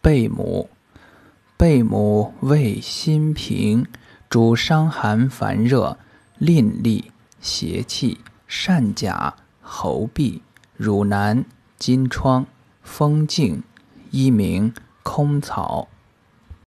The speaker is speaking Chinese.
贝母，贝母味辛平，主伤寒烦热、淋漓、邪气、善甲、喉痹、乳难、金疮、风静，一名空草。